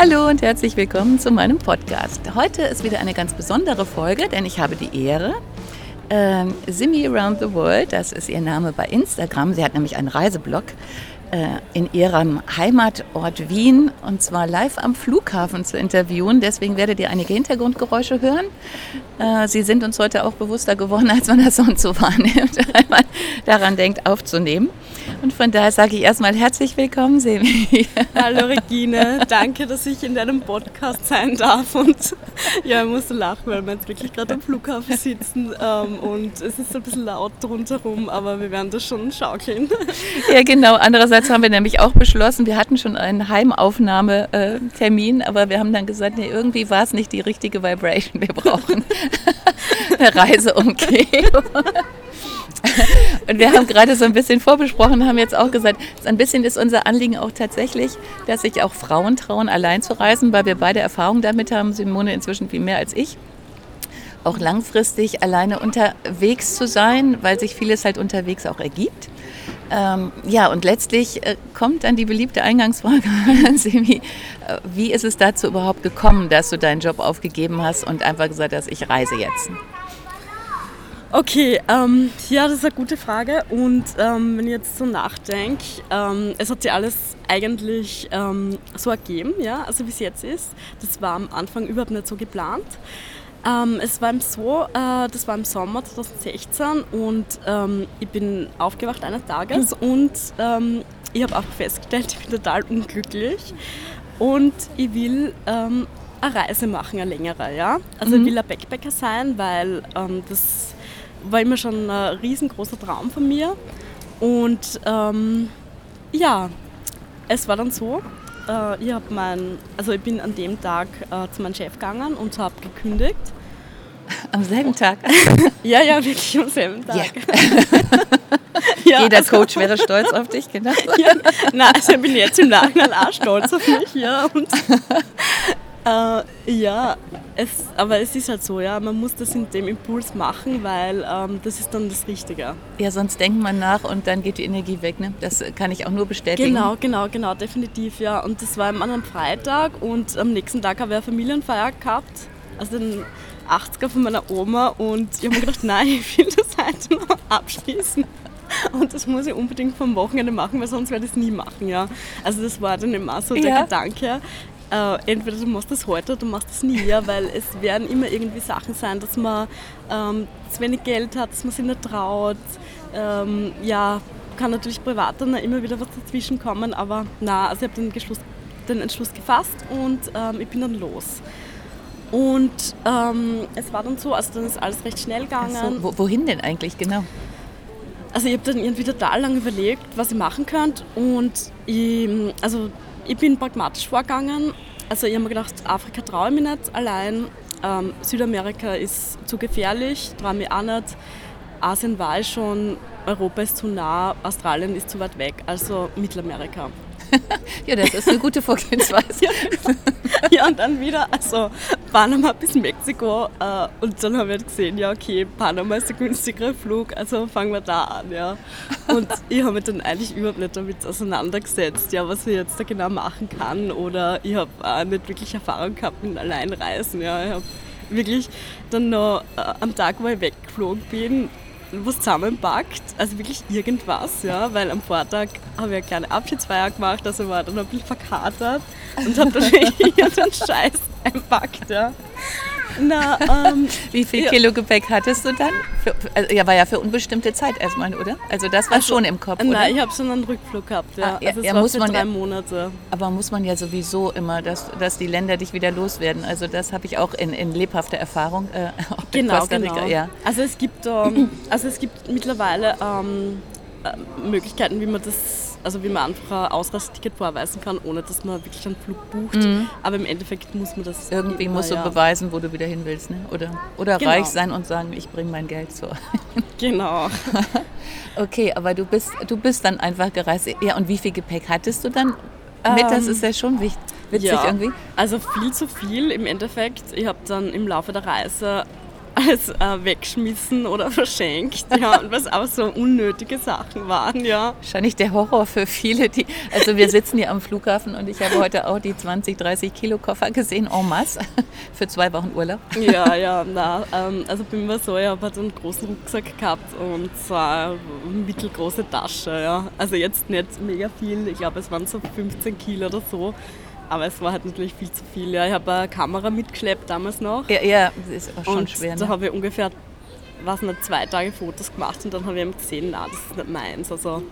Hallo und herzlich willkommen zu meinem Podcast. Heute ist wieder eine ganz besondere Folge, denn ich habe die Ehre, ähm, Simi Around the World, das ist ihr Name bei Instagram, sie hat nämlich einen Reiseblog, äh, in ihrem Heimatort Wien und zwar live am Flughafen zu interviewen. Deswegen werdet ihr einige Hintergrundgeräusche hören. Äh, sie sind uns heute auch bewusster geworden, als man das sonst so wahrnimmt, wenn man daran denkt, aufzunehmen. Und von daher sage ich erstmal herzlich willkommen, Semi. Hallo Regine, danke, dass ich in deinem Podcast sein darf. Und ja, ich musste lachen, weil wir jetzt wirklich gerade am Flughafen sitzen ähm, und es ist ein bisschen laut rundherum, aber wir werden das schon schaukeln. Ja, genau. Andererseits haben wir nämlich auch beschlossen, wir hatten schon einen Heimaufnahmetermin, aber wir haben dann gesagt, nee, irgendwie war es nicht die richtige Vibration. Wir brauchen eine Reiseumgehung. Und wir haben gerade so ein bisschen vorbesprochen, haben jetzt auch gesagt, ein bisschen ist unser Anliegen auch tatsächlich, dass sich auch Frauen trauen, allein zu reisen, weil wir beide Erfahrung damit haben, Simone inzwischen viel mehr als ich auch langfristig alleine unterwegs zu sein, weil sich vieles halt unterwegs auch ergibt. Ähm, ja, und letztlich äh, kommt dann die beliebte Eingangsfrage an Semi. Äh, wie ist es dazu überhaupt gekommen, dass du deinen Job aufgegeben hast und einfach gesagt hast, ich reise jetzt? Okay, ähm, ja, das ist eine gute Frage. Und ähm, wenn ich jetzt so nachdenke, ähm, es hat sich alles eigentlich ähm, so ergeben, ja, also wie es jetzt ist. Das war am Anfang überhaupt nicht so geplant. Ähm, es war so, äh, das war im Sommer 2016 und ähm, ich bin aufgewacht eines Tages und ich habe auch festgestellt, ich bin total unglücklich und ich will eine Reise machen, eine längere, ja. Also mhm. ich will ein Backpacker sein, weil das war immer schon ein riesengroßer Traum von mir. Und ähm, ja, es war dann so, äh, ich, mein, also ich bin an dem Tag äh, zu meinem Chef gegangen und habe gekündigt. Am selben Tag? ja, ja, wirklich am selben Tag. Yeah. ja, Jeder also, Coach wäre stolz auf dich, genau. ja, nein, also ich bin jetzt im Nachhinein auch stolz auf mich. Ja, und äh, ja, es, aber es ist halt so, ja, man muss das in dem Impuls machen, weil ähm, das ist dann das Richtige. Ja, sonst denkt man nach und dann geht die Energie weg, ne? Das kann ich auch nur bestätigen. Genau, genau, genau, definitiv, ja. Und das war am anderen Freitag und am nächsten Tag habe ich eine Familienfeier gehabt, also den 80er von meiner Oma und ich habe mir gedacht, nein, ich will das heute noch abschließen. Und das muss ich unbedingt vom Wochenende machen, weil sonst werde ich es nie machen, ja. Also das war dann immer so der ja. Gedanke äh, entweder du machst das heute oder du machst das nie, weil es werden immer irgendwie Sachen sein, dass man ähm, zu wenig Geld hat, dass man sich nicht traut. Ähm, ja, kann natürlich privat dann immer wieder was dazwischen kommen, aber na, also ich habe den, den Entschluss gefasst und ähm, ich bin dann los. Und ähm, es war dann so, also dann ist alles recht schnell gegangen. So, wohin denn eigentlich genau? Also ich habe dann irgendwie total lange überlegt, was ich machen könnte und ich, also ich bin pragmatisch vorgegangen. Also ich habe mir gedacht, Afrika traue ich mich nicht allein. Ähm, Südamerika ist zu gefährlich, traue mich auch nicht. Asien war ich schon, Europa ist zu nah, Australien ist zu weit weg, also Mittelamerika. ja, das ist eine gute Vorgehensweise. ja, ja, und dann wieder, also Panama bis Mexiko. Äh, und dann haben wir gesehen, ja, okay, Panama ist der günstigere Flug, also fangen wir da an, ja. Und ich habe mich dann eigentlich überhaupt nicht damit auseinandergesetzt, ja, was ich jetzt da genau machen kann. Oder ich habe auch nicht wirklich Erfahrung gehabt mit Alleinreisen, ja. Ich habe wirklich dann noch äh, am Tag, wo ich weggeflogen bin, was zusammenpackt, also wirklich irgendwas, ja, weil am Vortag habe ich eine kleine Abschiedsfeier gemacht, also war dann ein bisschen verkatert und habe dann wirklich den Scheiß einpackt, ja. Na, ähm, Wie viel ja. Kilo Gepäck hattest du dann? Für, also, ja, war ja für unbestimmte Zeit erstmal, oder? Also das war schon im Kopf, oder? Nein, ich habe schon einen Rückflug gehabt, ja. Ah, ja, also es ja, muss für man drei ja- Monate. Aber muss man ja sowieso immer, dass, dass die Länder dich wieder loswerden. Also das habe ich auch in, in lebhafter Erfahrung. Äh, Genau, genau. Ja. Also es gibt, ähm, also es gibt mittlerweile ähm, äh, Möglichkeiten, wie man das, also wie man einfach ein Ausreiseticket vorweisen kann, ohne dass man wirklich einen Flug bucht. Aber im Endeffekt muss man das Mhm. Irgendwie immer, musst du ja. beweisen, wo du wieder hin willst. Ne? Oder, oder Genau. reich sein und sagen, ich bringe mein Geld so. Genau. Okay, aber du bist, du bist dann einfach gereist. Ja, und wie viel Gepäck hattest du dann mit? Das Ähm, ist ja schon wichtig, witzig ja, irgendwie. Also viel zu viel im Endeffekt. Ich habe dann im Laufe der Reise alles äh, weggeschmissen oder verschenkt, ja, und was auch so unnötige Sachen waren, ja. Wahrscheinlich der Horror für viele, die. Also wir sitzen hier am Flughafen und ich habe heute auch die 20, 30 Kilo Koffer gesehen, en masse, für zwei Wochen Urlaub. Ja, ja, na, ähm, also bin mir so, ich habe halt einen großen Rucksack gehabt und so eine mittelgroße Tasche, ja. Also jetzt nicht mega viel, ich glaube es waren so 15 Kilo oder so, aber es war halt natürlich viel zu viel, ja. Ich habe eine Kamera mitgeschleppt damals noch Ja, ja das ist auch schon und schwer. da Ne? habe ich ungefähr, was nicht, zwei Tage Fotos gemacht und dann habe ich eben gesehen, na, das ist nicht meins, also...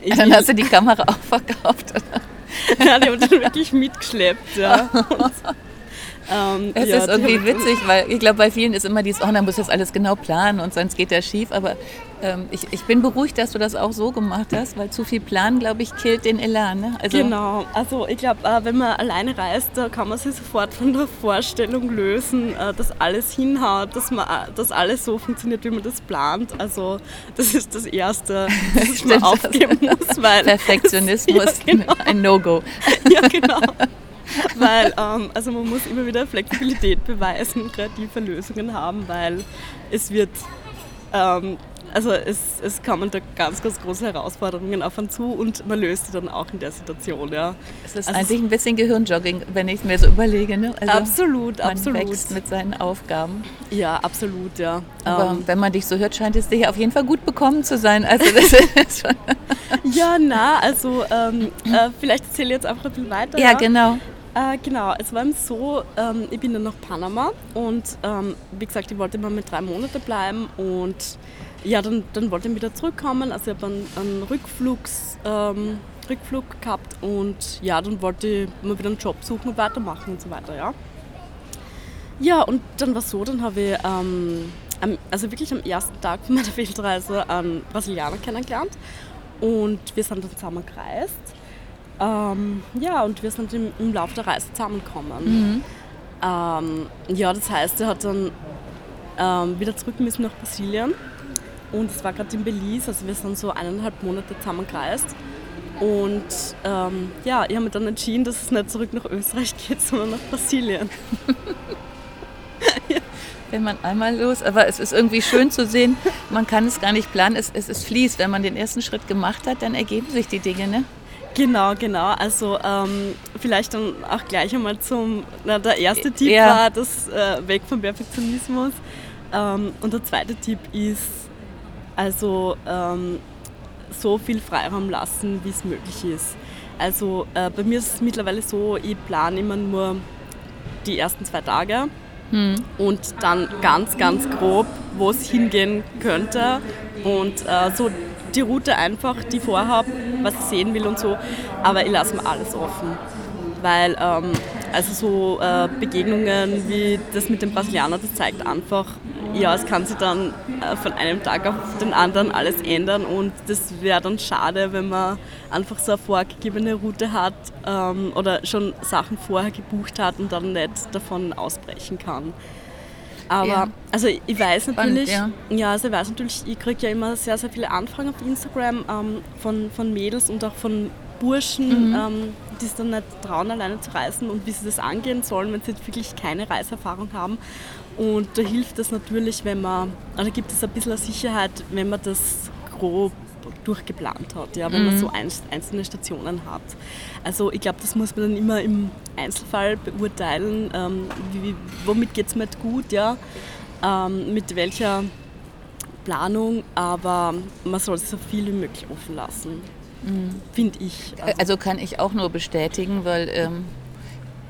Ich Dann hast du die Kamera auch verkauft. Oder? ja, die haben dann wirklich mitgeschleppt, ja. Und, ähm, Es ja, ist irgendwie witzig, weil ich glaube, bei vielen ist immer dieses, oh, dann muss das alles genau planen und sonst geht das schief. Aber ähm, ich, ich bin beruhigt, dass du das auch so gemacht hast, weil zu viel Plan, glaube ich, killt den Elan. Ne? Also, Genau, also ich glaube, äh, wenn man alleine reist, da kann man sich sofort von der Vorstellung lösen, äh, dass alles hinhaut, dass, man, äh, dass alles so funktioniert, wie man das plant. Also das ist das Erste, das man Stimmt. aufgeben muss, weil... Perfektionismus, Ja, genau. ein No-Go. ja, genau. Weil, ähm, also man muss immer wieder Flexibilität beweisen, kreative Lösungen haben, weil es wird, ähm, also es, es kommen da ganz, ganz große Herausforderungen auf einen zu und man löst sie dann auch in der Situation, ja. Es ist Also eigentlich ein bisschen Gehirnjogging, wenn ich es mir so überlege. Ne? Also absolut, man absolut. wächst mit seinen Aufgaben. Ja, absolut, ja. Aber Ähm, wenn man dich so hört, scheint es dir ja auf jeden Fall gut bekommen zu sein. Also das ist schon, ja, na, also ähm, äh, vielleicht erzähle ich jetzt einfach ein bisschen weiter. ja, genau. Äh, genau, es war eben so, ähm, ich bin dann nach Panama und ähm, wie gesagt, ich wollte mal mit drei Monate bleiben und ja, dann, dann wollte ich wieder zurückkommen. Also ich habe einen, einen Rückflugs, ähm, Rückflug gehabt und ja, dann wollte ich mal wieder einen Job suchen und weitermachen und so weiter, ja. Ja, und dann war es so, dann habe ich ähm, also wirklich am ersten Tag von meiner Weltreise einen Brasilianer kennengelernt und wir sind dann zusammen gereist. Ähm, ja, und wir sind im, im Laufe der Reise zusammengekommen. Ähm, ja, das heißt, er hat dann ähm, wieder zurück müssen nach Brasilien und es war gerade in Belize, also wir sind so eineinhalb Monate zusammen gereist. Und ähm, ja, ich habe mich dann entschieden, dass es nicht zurück nach Österreich geht, sondern nach Brasilien. Wenn man einmal los, aber es ist irgendwie schön zu sehen, man kann es gar nicht planen, es, es ist fließt. Wenn man den ersten Schritt gemacht hat, dann ergeben sich die Dinge. Ne? Genau, genau. Also ähm, vielleicht dann auch gleich einmal zum, na, der erste Tipp Ja. war das äh, Weg vom Perfektionismus. Ähm, und der zweite Tipp ist also ähm, so viel Freiraum lassen, wie es möglich ist. Also äh, bei mir ist es mittlerweile so, ich plane immer nur die ersten zwei Tage und dann ganz, ganz grob, wo es hingehen könnte und äh, so die Route einfach, die vorhabe, was ich sehen will und so, aber ich lasse mir alles offen. Weil ähm, also so äh, Begegnungen wie das mit dem Brasilianer, das zeigt einfach, ja, es kann sich dann äh, von einem Tag auf den anderen alles ändern und das wäre dann schade, wenn man einfach so eine vorgegebene Route hat ähm, oder schon Sachen vorher gebucht hat und dann nicht davon ausbrechen kann. Aber Ja. also ich weiß natürlich, ja. ja. also ich weiß natürlich, ich kriege ja immer sehr, sehr viele Anfragen auf Instagram ähm, von, von Mädels und auch von Burschen, ähm, die es dann nicht trauen, alleine zu reisen und wie sie das angehen sollen, wenn sie jetzt wirklich keine Reiserfahrung haben. Und da hilft es natürlich, wenn man, oder gibt es ein bisschen Sicherheit, wenn man das grob durchgeplant hat, ja, wenn man so einz- einzelne Stationen hat. Also ich glaube, das muss man dann immer im Einzelfall beurteilen, ähm, wie, womit geht es mir gut, ja, ähm, mit welcher Planung, aber man soll es so viel wie möglich offen lassen, finde ich. Also, Also kann ich auch nur bestätigen, weil ähm,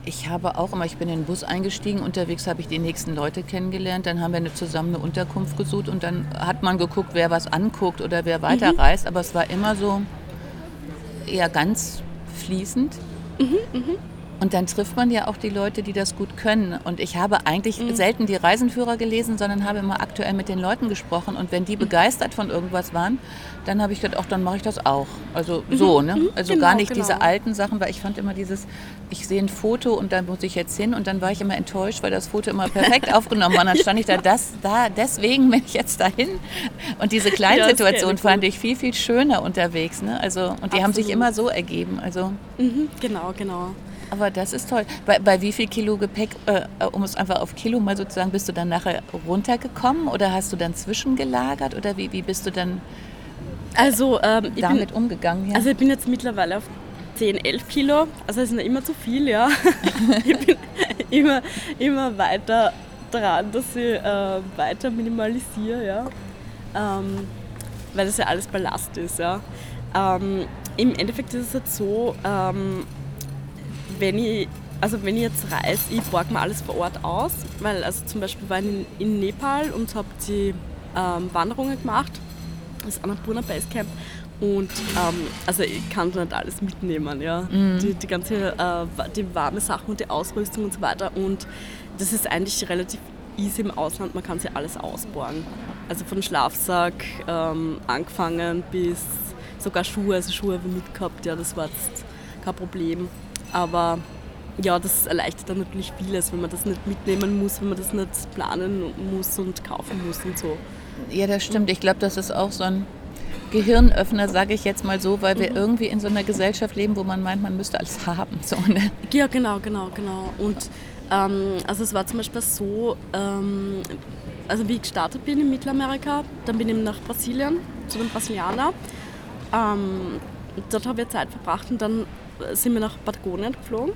ich habe auch immer, ich bin in den Bus eingestiegen, unterwegs habe ich die nächsten Leute kennengelernt, dann haben wir eine, zusammen eine Unterkunft gesucht und dann hat man geguckt, wer was anguckt oder wer weiterreist, mhm. aber es war immer so eher ganz fließend. Mhm, mh. Und dann trifft man ja auch die Leute, die das gut können. Und ich habe eigentlich mhm. selten die Reisenführer gelesen, sondern habe immer aktuell mit den Leuten gesprochen. Und wenn die mhm. begeistert von irgendwas waren, dann habe ich gedacht, auch dann mache ich das auch. Also mhm. so, ne? Mhm. Also genau, gar nicht genau. diese alten Sachen, weil ich fand immer dieses, ich sehe ein Foto und dann muss ich jetzt hin und dann war ich immer enttäuscht, weil das Foto immer perfekt aufgenommen war. Und dann stand ich da, das, da, deswegen bin ich jetzt dahin. Und diese kleinen ja, fand ich viel, viel schöner unterwegs. Ne? Also, und die Absolut. haben sich immer so ergeben. Also, genau, genau. Aber das ist toll. Bei, bei wie viel Kilo Gepäck, äh, um es einfach auf Kilo mal sozusagen, bist du dann nachher runtergekommen oder hast du dann zwischengelagert oder wie, wie bist du dann also, ähm, damit bin, umgegangen? Ja? Also ich bin jetzt mittlerweile auf 10, 11 Kilo. Also es ist nicht immer zu viel, ja. ich bin immer, immer weiter dran, dass ich äh, weiter minimalisiere, ja. Ähm, weil das ja alles Ballast ist, ja. Ähm, Im Endeffekt ist es jetzt so, ähm, wenn ich, also wenn ich jetzt reise, ich borge mir alles vor Ort aus, weil also zum Beispiel war ich in, in Nepal und habe die ähm, Wanderungen gemacht, das Annapurna Basecamp und ähm, also ich kann nicht alles mitnehmen, ja. Mhm. Die, die ganze, äh, die warme Sachen und die Ausrüstung und so weiter und das ist eigentlich relativ easy im Ausland, man kann sich alles ausborgen. Also von Schlafsack ähm, angefangen bis sogar Schuhe, also Schuhe habe ich mitgehabt, ja, das war jetzt kein Problem. Aber ja, das erleichtert dann natürlich vieles, wenn man das nicht mitnehmen muss, wenn man das nicht planen muss und kaufen muss und so. Ja, das stimmt. Ich glaube, das ist auch so ein Gehirnöffner, sage ich jetzt mal so, weil wir mhm. irgendwie in so einer Gesellschaft leben, wo man meint, man müsste alles haben. So, ne? Ja, genau, genau, genau. Und ähm, also es war zum Beispiel so, ähm, also wie ich gestartet bin in Mittelamerika, dann bin ich nach Brasilien, zu den Brasilianer. Ähm, dort habe ich Zeit verbracht und dann sind wir nach Patagonien geflogen,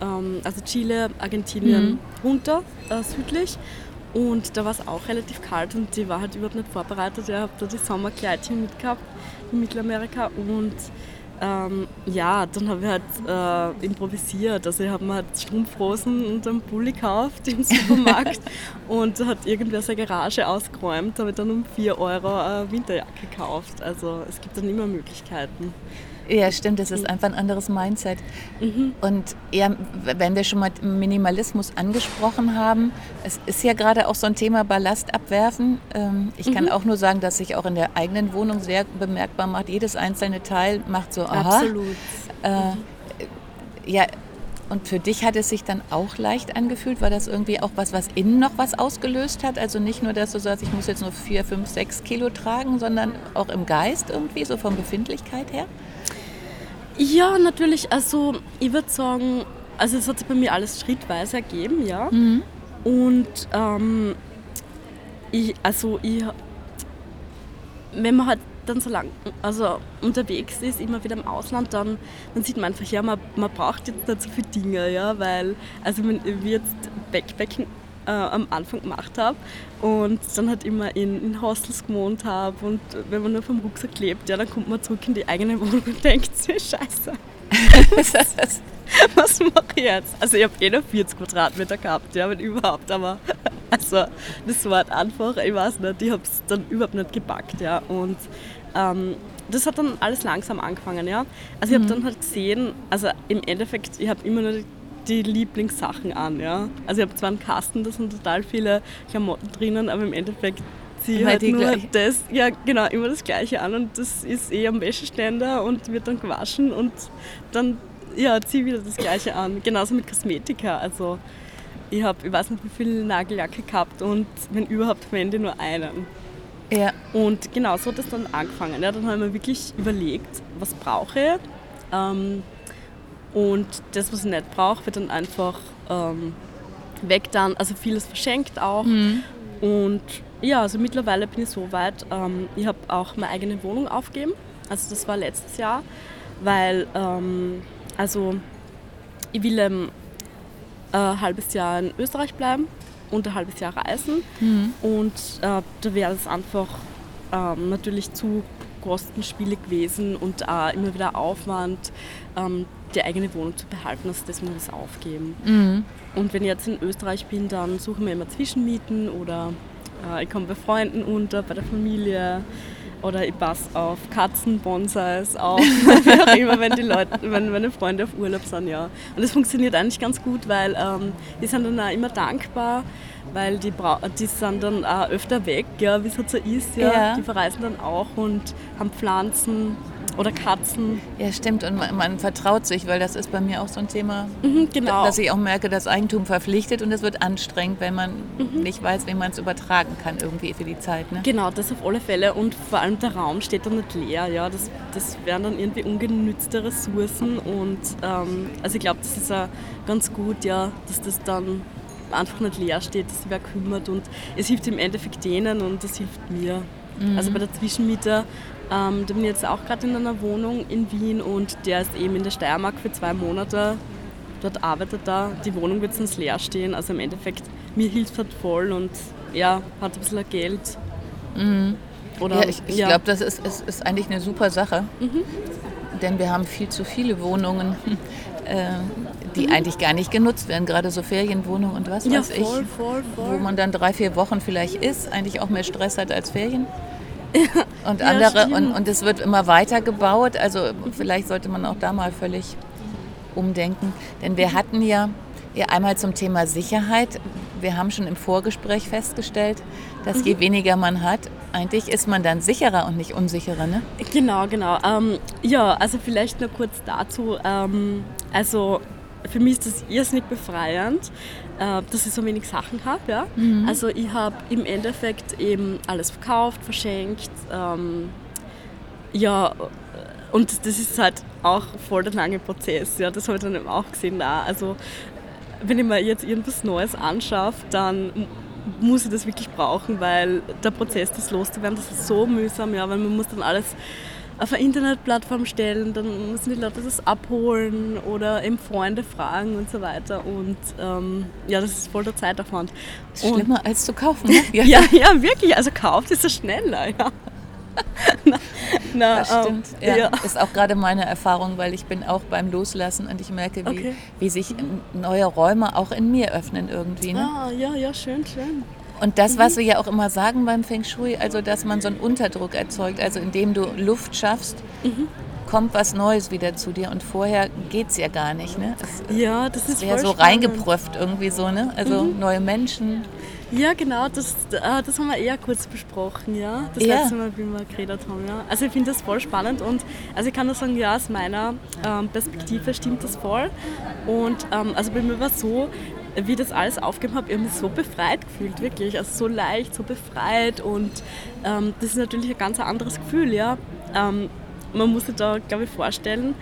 ähm, also Chile, Argentinien mhm. runter, äh, südlich. Und da war es auch relativ kalt und die war halt überhaupt nicht vorbereitet. Ich habe da die Sommerkleidchen mitgehabt in Mittelamerika und ähm, ja, dann habe ich halt äh, improvisiert. Also ich habe mir halt Strumpfhosen und einen Pulli gekauft im Supermarkt und hat irgendwer seine Garage ausgeräumt, habe dann um 4 Euro eine Winterjacke gekauft. Also es gibt dann immer Möglichkeiten. Ja, stimmt, das ist einfach ein anderes Mindset. Mhm. Und ja, wenn wir schon mal Minimalismus angesprochen haben, es ist ja gerade auch so ein Thema Ballast abwerfen. Ähm, ich kann mhm. auch nur sagen, dass sich auch in der eigenen Wohnung sehr bemerkbar macht. Jedes einzelne Teil macht so, aha. Absolut. Äh, ja, und für dich hat es sich dann auch leicht angefühlt? War das irgendwie auch was, was innen noch was ausgelöst hat? Also nicht nur, dass du sagst, ich muss jetzt nur vier, fünf, sechs Kilo tragen, sondern auch im Geist irgendwie, so von Befindlichkeit her? Ja, natürlich. Also ich würde sagen, also es hat sich bei mir alles schrittweise ergeben, ja. Mhm. Und ähm, ich, also ich, wenn man halt dann so lang also unterwegs ist, immer wieder im Ausland, dann, dann sieht man einfach, ja, man, man braucht jetzt nicht so viele Dinge, ja, weil, also wenn ich jetzt Backpacking äh, am Anfang gemacht habe und dann halt immer in, in Hostels gewohnt habe und wenn man nur vom Rucksack lebt, ja, dann kommt man zurück in die eigene Wohnung und denkt sich, scheiße. Was mache ich jetzt? Also ich habe eh nur 40 Quadratmeter gehabt, ja, wenn überhaupt, aber also das war halt einfach, ich weiß nicht, ich habe es dann überhaupt nicht gepackt, ja, und ähm, das hat dann alles langsam angefangen, ja. Also ich habe mhm. dann halt gesehen, also im Endeffekt, ich habe immer nur die Lieblingssachen an. Ja? Also ich habe zwar einen Kasten, da sind total viele Klamotten drinnen, aber im Endeffekt ziehe ich halt nur gleich. das, ja genau, immer das Gleiche an und das ist eh am Wäscheständer und wird dann gewaschen und dann ja, ziehe ich wieder das Gleiche an. Genauso mit Kosmetika. Also ich habe, ich weiß nicht, wie viele Nagellacke gehabt und wenn überhaupt verwende ich nur einen. Ja. Und genau so hat das dann angefangen. Ja, dann haben wir wirklich überlegt, was brauche ich. Ähm, und das, was ich nicht brauche, wird dann einfach ähm, weg dann. Also vieles verschenkt auch. Mhm. Und ja, also mittlerweile bin ich so weit, ähm, ich habe auch meine eigene Wohnung aufgegeben. Also das war letztes Jahr, weil ähm, also ich will ähm, ein halbes Jahr in Österreich bleiben und ein halbes Jahr reisen. Mhm. Und äh, da wäre es einfach ähm, natürlich zu kostenspielig gewesen und auch immer wieder Aufwand. Ähm, die eigene Wohnung zu behalten, also das muss ich aufgeben. Mhm. Und wenn ich jetzt in Österreich bin, dann suchen wir immer Zwischenmieten oder äh, ich komme bei Freunden unter, bei der Familie oder ich passe auf Katzen, Bonsais auf, auch immer, wenn die Leute, wenn meine Freunde auf Urlaub sind, ja. Und das funktioniert eigentlich ganz gut, weil ähm, die sind dann auch immer dankbar, weil die, die sind dann auch öfter weg, ja, wie es halt so ist, ja. Ja. Die verreisen dann auch und haben Pflanzen oder Katzen. Ja, stimmt. Und man, man vertraut sich, weil das ist bei mir auch so ein Thema, Mhm, genau. dass ich auch merke, dass Eigentum verpflichtet und es wird anstrengend, wenn man Mhm. nicht weiß, wie man es übertragen kann irgendwie für die Zeit. Ne? Genau, das auf alle Fälle. Und vor allem der Raum steht dann nicht leer. Ja? Das, das wären dann irgendwie ungenützte Ressourcen. Und ähm, also ich glaube, das ist auch ganz gut, ja, dass das dann einfach nicht leer steht, dass sich wer kümmert. Und es hilft im Endeffekt denen und es hilft mir. Also bei der Zwischenmieter, ähm, da bin ich jetzt auch gerade in einer Wohnung in Wien und der ist eben in der Steiermark für zwei Monate. Dort arbeitet er. Die Wohnung wird sonst leer stehen. Also im Endeffekt, mir hilft halt voll und er hat ein bisschen Geld. Oder, Mhm. Ja, ich, ich ja. glaube, das ist, ist, ist eigentlich eine super Sache. Denn wir haben viel zu viele Wohnungen, äh, die eigentlich gar nicht genutzt werden, gerade so Ferienwohnungen und was Mhm. ja, weiß voll, ich. voll, Wo voll. man dann drei, vier Wochen vielleicht ist, eigentlich auch mehr Stress hat als Ferien. Und Ja, andere, und, und es wird immer weiter gebaut. Also vielleicht sollte man auch da mal völlig umdenken. Denn wir hatten ja, ja einmal zum Thema Sicherheit, wir haben schon im Vorgespräch festgestellt, dass Mhm. je weniger man hat, eigentlich ist man dann sicherer und nicht unsicherer. Ne? Genau, genau. Ähm, ja, also vielleicht nur kurz dazu. Ähm, also für mich ist das irrsinnig befreiend, äh, dass ich so wenig Sachen habe. Ja? Also ich habe im Endeffekt eben alles verkauft, verschenkt. Ähm, ja, und das ist halt auch voll der lange Prozess. Ja? Das habe ich dann eben auch gesehen. Da. Also wenn ich mir jetzt irgendwas Neues anschaffe, dann muss ich das wirklich brauchen, weil der Prozess, das loszuwerden, das ist so mühsam, ja, weil man muss dann alles auf eine Internetplattform stellen, dann müssen die Leute das abholen oder eben Freunde fragen und so weiter und ähm, ja, das ist voll der Zeitaufwand. Ist Und- schlimmer als zu kaufen. Ne? Ja, ja, wirklich, also kauft ist es schneller, ja. na, na, Das ähm, stimmt. Ja, Ist auch gerade meine Erfahrung, weil ich bin auch beim Loslassen und ich merke, wie, Okay. wie sich ähm, neue Räume auch in mir öffnen irgendwie. Ne? Ah, ja, ja, schön, schön. Und das, was wir ja auch immer sagen beim Feng Shui, also dass man so einen Unterdruck erzeugt, also indem du Luft schaffst, kommt was Neues wieder zu dir und vorher geht es ja gar nicht. Ne? Es Ja, das ist voll so reingeprüft irgendwie so, ne? Also neue Menschen. Ja, genau, das, äh, das haben wir eher kurz besprochen, ja. Das Ja. letzte Mal, wie wir geredet haben, ja. Also ich finde das voll spannend und also ich kann nur sagen, ja, aus meiner ähm, Perspektive stimmt das voll. Und ähm, also bei mir war es so, wie ich das alles aufgegeben habe, ich habe mich so befreit gefühlt, wirklich. Also so leicht, so befreit und ähm, das ist natürlich ein ganz anderes Gefühl, ja. Ähm, man muss sich da, glaube ich, vorstellen,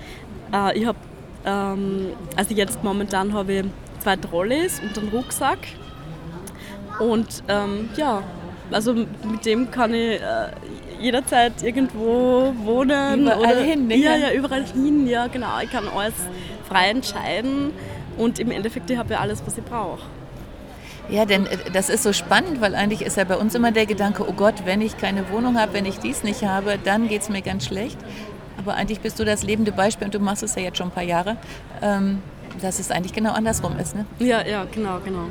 äh, ich habe, ähm, also jetzt momentan habe ich zwei Trolleys und einen Rucksack und ähm, ja, also mit dem kann ich äh, jederzeit irgendwo wohnen. Überall oder, hin, ne? Ja, ja, überall hin, ja, genau. Ich kann alles frei entscheiden und im Endeffekt, ich habe ja alles, was ich brauche. Ja, denn äh, das ist so spannend, weil eigentlich ist ja bei uns immer der Gedanke, oh Gott, wenn ich keine Wohnung habe, wenn ich dies nicht habe, dann geht es mir ganz schlecht. Aber eigentlich bist du das lebende Beispiel und du machst es ja jetzt schon ein paar Jahre, ähm, dass es eigentlich genau andersrum ist. Ne? Ja, ja, genau, genau.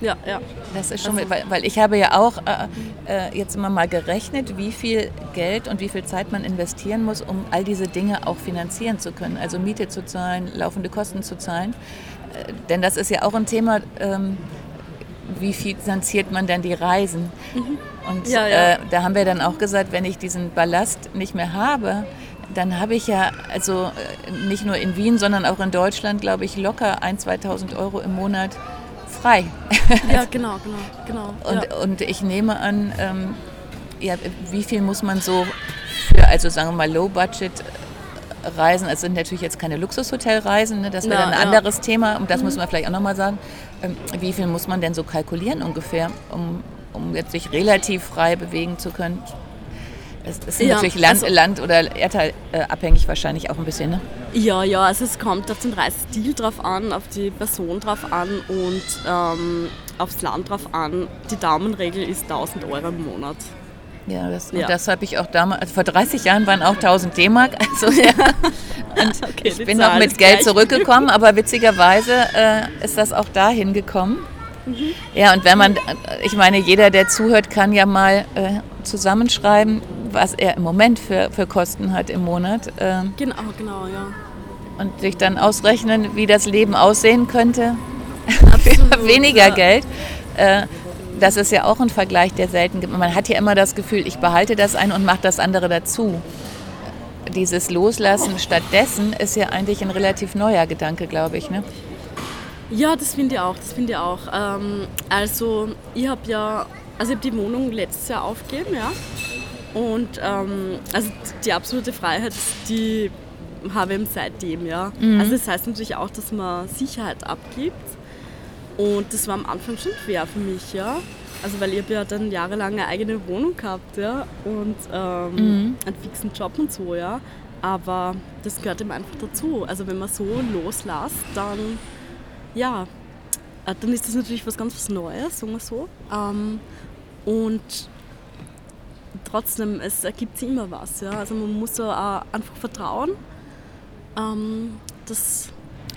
Ja, ja. Das ist schon, weil, weil ich habe ja auch äh, äh, jetzt immer mal gerechnet, wie viel Geld und wie viel Zeit man investieren muss, um all diese Dinge auch finanzieren zu können. Also Miete zu zahlen, laufende Kosten zu zahlen. Äh, denn das ist ja auch ein Thema, ähm, wie finanziert man denn die Reisen? Und Ja, ja. Äh, da haben wir dann auch gesagt, wenn ich diesen Ballast nicht mehr habe, dann habe ich ja also äh, nicht nur in Wien, sondern auch in Deutschland, glaube ich, locker 1.000, 2.000 Euro im Monat frei. Ja, genau, genau, genau. Und, ja. und ich nehme an, ähm, ja, wie viel muss man so für, also sagen wir mal Low-Budget Reisen, es sind natürlich jetzt keine Luxushotelreisen, ne, das wäre dann ein ja. anderes Thema und das müssen wir vielleicht auch nochmal sagen. Ähm, wie viel muss man denn so kalkulieren ungefähr, um, um jetzt sich relativ frei bewegen zu können? Es ist Ja, natürlich Land, also- Land oder Erdteil äh, abhängig wahrscheinlich auch ein bisschen. Ne? Ja, ja, also es kommt auf den Reisestil drauf an, auf die Person drauf an und ähm, aufs Land drauf an. Die Daumenregel ist 1000 Euro im Monat. Ja, das, Ja. das habe ich auch damals, also vor 30 Jahren waren auch 1000 D-Mark. Also, ja. Und okay, ich bin noch mit Geld zurückgekommen, aber witzigerweise äh, ist das auch dahin gekommen. Mhm. Ja, und wenn man, ich meine, jeder, der zuhört, kann ja mal äh, zusammenschreiben, was er im Moment für, für Kosten hat im Monat. Äh, genau, genau, ja. Und sich dann ausrechnen, wie das Leben aussehen könnte. Weniger ja. Geld. Äh, das ist ja auch ein Vergleich, der selten gibt. Man hat ja immer das Gefühl, ich behalte das ein und mache das andere dazu. Dieses Loslassen stattdessen ist ja eigentlich ein relativ neuer Gedanke, glaube ich. Ne? Ja, das finde ich auch. Das finde ich auch. Ähm, also ich habe ja, also ich habe die Wohnung letztes Jahr aufgegeben, ja. Und ähm, also die absolute Freiheit, die habe ich seitdem, ja. Mhm. Also das heißt natürlich auch, dass man Sicherheit abgibt. Und das war am Anfang schon schwer für mich, ja. Also weil ich habe ja dann jahrelang eine eigene Wohnung gehabt, ja. Und ähm, mhm. einen fixen Job und so, ja. Aber das gehört eben einfach dazu. Also wenn man so loslässt, dann ja, äh, dann ist das natürlich was ganz was Neues, sagen wir so. Ähm, und trotzdem, es ergibt sich immer was. Ja? Also man muss da auch einfach vertrauen. Ähm,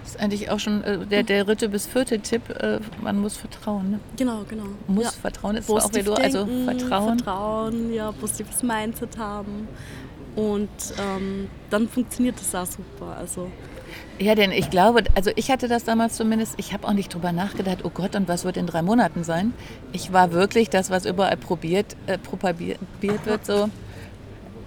das ist eigentlich auch schon äh, der, der dritte bis vierte Tipp, äh, man muss vertrauen. Ne? Genau, genau. Muss ja. vertrauen ist Positiv auch wieder, also vertrauen. Vertrauen, ja, positives Mindset haben. Und ähm, dann funktioniert das auch super. Also ja, denn ich glaube, also ich hatte das damals zumindest, ich habe auch nicht drüber nachgedacht, oh Gott, und was wird in drei Monaten sein? Ich war wirklich das, was überall probiert, äh, propagiert wird, so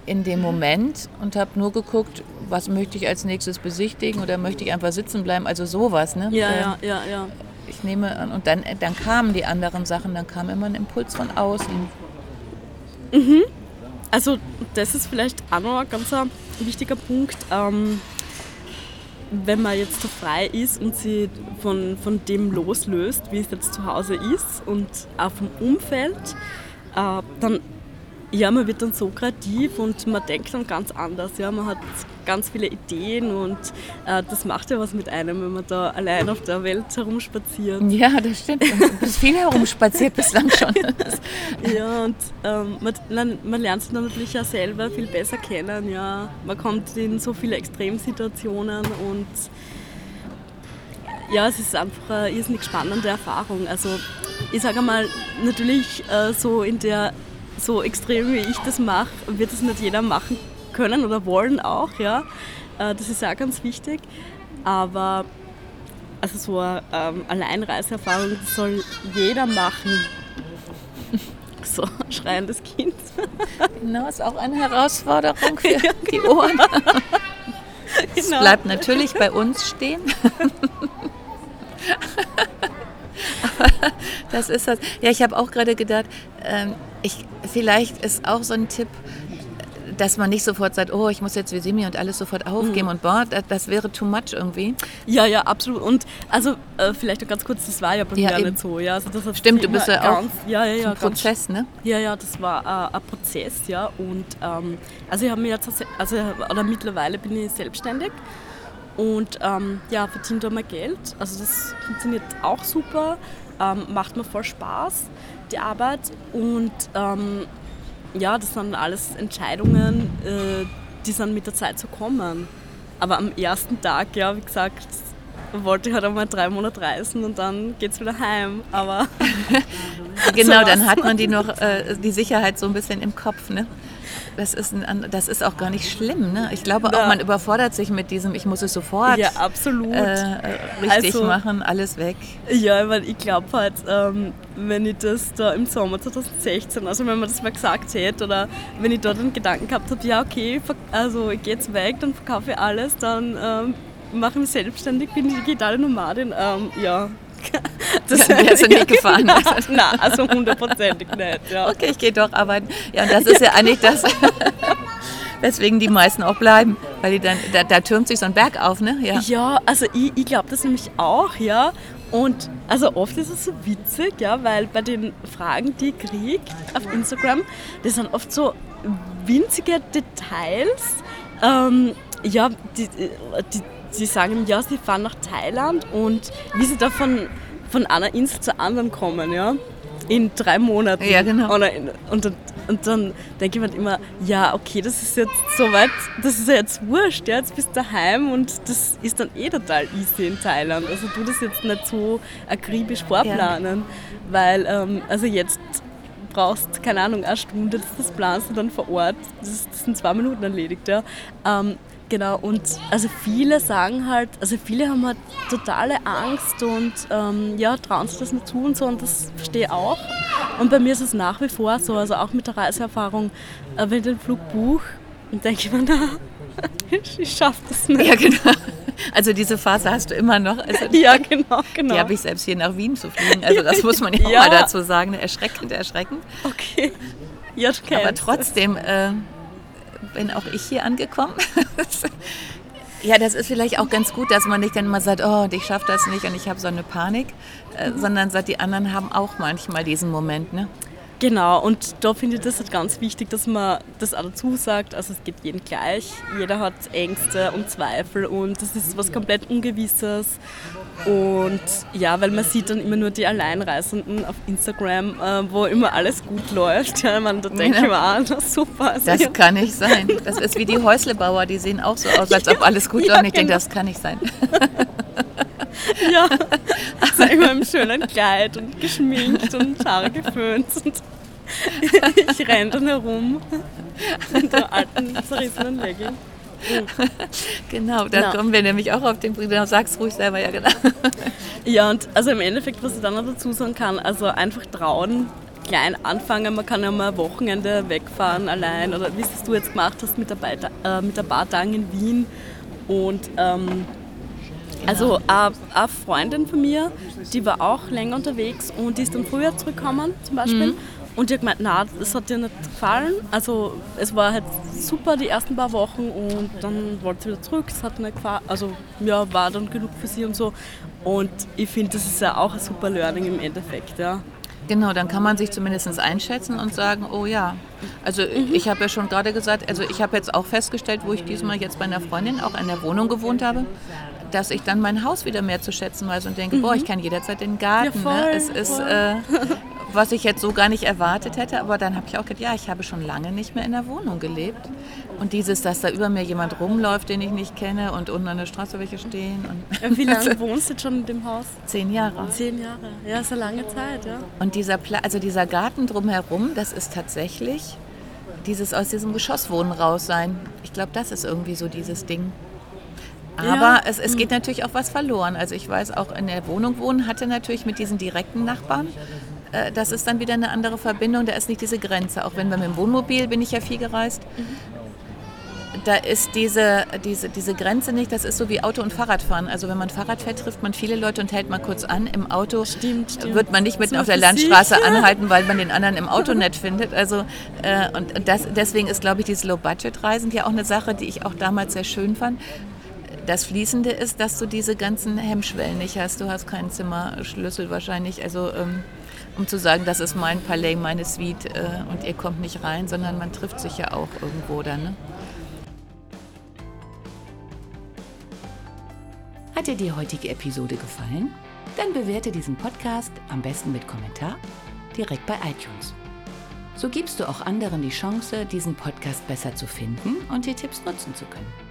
in dem Moment und habe nur geguckt, was möchte ich als nächstes besichtigen oder möchte ich einfach sitzen bleiben, also sowas, ne? Ja, äh, ja, ja, ja. Ich nehme an, und dann, dann kamen die anderen Sachen, dann kam immer ein Impuls von außen. Mhm. Also das ist vielleicht auch noch ein ganz wichtiger Punkt. Ähm, wenn man jetzt so frei ist und sie von, von dem loslöst, wie es jetzt zu Hause ist und auch vom Umfeld, äh, dann ja, man wird dann so kreativ und man denkt dann ganz anders. Ja, man hat ganz viele Ideen und äh, das macht ja was mit einem, wenn man da allein auf der Welt herumspaziert. Ja, das stimmt. Du bist viel herumspaziert bislang schon. ja, und ähm, man, man lernt sich dann natürlich auch selber viel besser kennen. Ja, man kommt in so viele Extremsituationen und ja, es ist einfach eine irrsinnig spannende Erfahrung. Also ich sage mal, natürlich äh, so in der so extrem wie ich das mache, wird es nicht jeder machen können oder wollen auch, ja. Äh, das ist ja ganz wichtig. Aber also so eine ähm, Alleinreiseerfahrung soll jeder machen. So, schreiendes Kind. Genau, ist auch eine Herausforderung für ja, die genau. Ohren. Es genau. bleibt natürlich bei uns stehen. Aber das ist das. Ja, ich habe auch gerade gedacht, ähm, ich, vielleicht ist auch so ein Tipp, dass man nicht sofort sagt, oh, ich muss jetzt Visimi und alles sofort aufgeben mhm. und boah, das, das, wäre too much irgendwie. Ja, ja, absolut. Und also äh, vielleicht noch ganz kurz, das war ja bei mir nicht so. Ja. Also das Stimmt, du bist ja auch ja, ja, ja, ein Prozess, ne? Ja, ja, das war äh, ein Prozess, ja. Und ähm, also ich habe mir jetzt, also oder mittlerweile bin ich selbstständig und ähm, ja, verdiene da mal Geld. Also das funktioniert auch super, ähm, macht mir voll Spaß die Arbeit und ähm, ja, das sind alles Entscheidungen, äh, die sind mit der Zeit so kommen. Aber am ersten Tag, ja, wie gesagt, wollte ich halt einmal drei Monate reisen und dann geht es wieder heim. Aber genau, dann hat man die noch äh, die Sicherheit so ein bisschen im Kopf, ne? Das ist, ein, das ist auch gar nicht schlimm. Ne? Ich glaube auch, man überfordert sich mit diesem, ich muss es sofort ja, absolut. Äh, richtig also, machen, alles weg. Ja, weil ich glaube halt, ähm, wenn ich das da im Sommer 2016, also wenn man das mal gesagt hätte oder wenn ich dort den Gedanken gehabt habe, ja okay, also ich gehe jetzt weg, dann verkaufe ich alles, dann ähm, mache ich mich selbstständig, bin digitale Nomadin, ähm, ja, das wärst du nicht gefahren. Genau. Nein, also hundertprozentig nicht. Ja. Okay, ich gehe doch arbeiten. Ja, und das ist ja, ja eigentlich das, weswegen die meisten auch bleiben. Weil die dann, da, da türmt sich so ein Berg auf, ne? Ja, ja also ich, ich glaube das nämlich auch, ja. Und also oft ist es so witzig, ja, weil bei den Fragen, die ich kriege auf Instagram, das sind oft so winzige Details. Ähm, ja, die, die, sie sagen, ja, sie fahren nach Thailand und wie sie da von, von einer Insel zur anderen kommen, ja, in drei Monaten. Ja, genau. In, und dann, Und dann denke ich mir immer, ja, okay, das ist jetzt soweit, das ist ja jetzt wurscht, ja, jetzt bist du daheim und das ist dann eh total easy in Thailand. Also tu das jetzt nicht so akribisch vorplanen, ja. weil, ähm, also jetzt brauchst, keine Ahnung, eine Stunde, das planst du dann vor Ort, das, das sind zwei Minuten erledigt, ja. Ähm, Genau, und also viele sagen halt, also viele haben halt totale Angst und ähm, ja, trauen sich das nicht zu und so und das verstehe ich auch. Und bei mir ist es nach wie vor so, also auch mit der Reiseerfahrung, äh, wenn ich den Flug buche, denke ich mir, na, ich schaffe das nicht. Ja, genau. Also diese Phase hast du immer noch. Also ja, genau, genau. Die habe ich selbst hier nach Wien zu fliegen. Also das muss man ja, ja. auch mal dazu sagen. Erschreckend, erschreckend. Okay. Ja, Aber trotzdem... Äh, bin auch ich hier angekommen. ja, das ist vielleicht auch ganz gut, dass man nicht dann immer sagt, oh, ich schaffe das nicht und ich habe so eine Panik, äh, sondern sagt, die anderen haben auch manchmal diesen Moment. Ne? Genau, und da finde ich das halt ganz wichtig, dass man das auch dazu sagt. Also es geht jedem gleich, jeder hat Ängste und Zweifel und das ist was komplett Ungewisses. Und ja, weil man sieht dann immer nur die Alleinreisenden auf Instagram, äh, wo immer alles gut läuft. Ja, man, da denke ich mir, ah, super. Also das kann nicht sein. Das ist wie die Häuslebauer, die sehen auch so aus, als ob alles gut ja, läuft. Und ich genau. denke, das kann nicht sein. ja, also immer im schönen Kleid und geschminkt und Haare geföhnt. Und ich renne dann herum mit der alten, zerrissenen Legging. Genau, da genau. kommen wir nämlich auch auf den Punkt. Du sagst ruhig selber, ja genau. Ja, und also im Endeffekt, was ich dann noch dazu sagen kann, also einfach trauen, klein anfangen. Man kann ja mal Wochenende wegfahren allein oder wie es du jetzt gemacht hast mit der, äh, mit der Bartang in Wien. Und ähm, also eine, Freundin von mir, die war auch länger unterwegs und die ist dann früher zurückgekommen zum Beispiel. Mhm. Und die hat gemeint, nein, das hat ihr nicht gefallen. Also es war halt super die ersten paar Wochen und dann wollte sie wieder zurück. Es hat nicht gefallen. Also ja, war dann genug für sie und so. Und ich finde, das ist ja auch ein super Learning im Endeffekt, ja. Genau, dann kann man sich zumindest einschätzen und sagen, oh ja. Also mhm. ich habe ja schon gerade gesagt, also ich habe jetzt auch festgestellt, wo ich diesmal jetzt bei einer Freundin auch in der Wohnung gewohnt habe, dass ich dann mein Haus wieder mehr zu schätzen weiß und denke, mhm. boah, ich kann jederzeit in den Garten. Ja, voll, ne? Es ist, äh, was ich jetzt so gar nicht erwartet hätte, aber dann habe ich auch gedacht, ja, ich habe schon lange nicht mehr in der Wohnung gelebt. Und dieses, dass da über mir jemand rumläuft, den ich nicht kenne und unten an der Straße welche stehen. Und Wie lange wohnst du jetzt schon in dem Haus? Zehn Jahre. Zehn Jahre, ja, ist eine lange Zeit, ja. Und dieser, Pla also dieser Garten drumherum, das ist tatsächlich dieses aus diesem Geschosswohnen raus sein. Ich glaube, das ist irgendwie so dieses Ding. Aber ja. es, es geht hm. natürlich auch was verloren. Also ich weiß, auch in der Wohnung wohnen hatte natürlich mit diesen direkten Nachbarn, äh, das ist dann wieder eine andere Verbindung, da ist nicht diese Grenze. Auch wenn wir mit dem Wohnmobil, bin ich ja viel gereist, mhm. da ist diese, diese, diese Grenze nicht, das ist so wie Auto- und Fahrradfahren. Also wenn man Fahrrad fährt, trifft man viele Leute und hält mal kurz an. Im Auto stimmt, stimmt. wird man nicht mitten auf der Landstraße sich. anhalten, weil man den anderen im Auto nett findet. Also, äh, und das, deswegen ist, glaube ich, dieses Low-Budget-Reisen ja auch eine Sache, die ich auch damals sehr schön fand, das Fließende ist, dass du diese ganzen Hemmschwellen nicht hast. Du hast keinen Zimmerschlüssel wahrscheinlich. Also ähm, um zu sagen, das ist mein Palais, meine Suite äh, und ihr kommt nicht rein, sondern man trifft sich ja auch irgendwo dann. Ne? Hat dir die heutige Episode gefallen? Dann bewerte diesen Podcast am besten mit Kommentar direkt bei iTunes. So gibst du auch anderen die Chance, diesen Podcast besser zu finden und die Tipps nutzen zu können.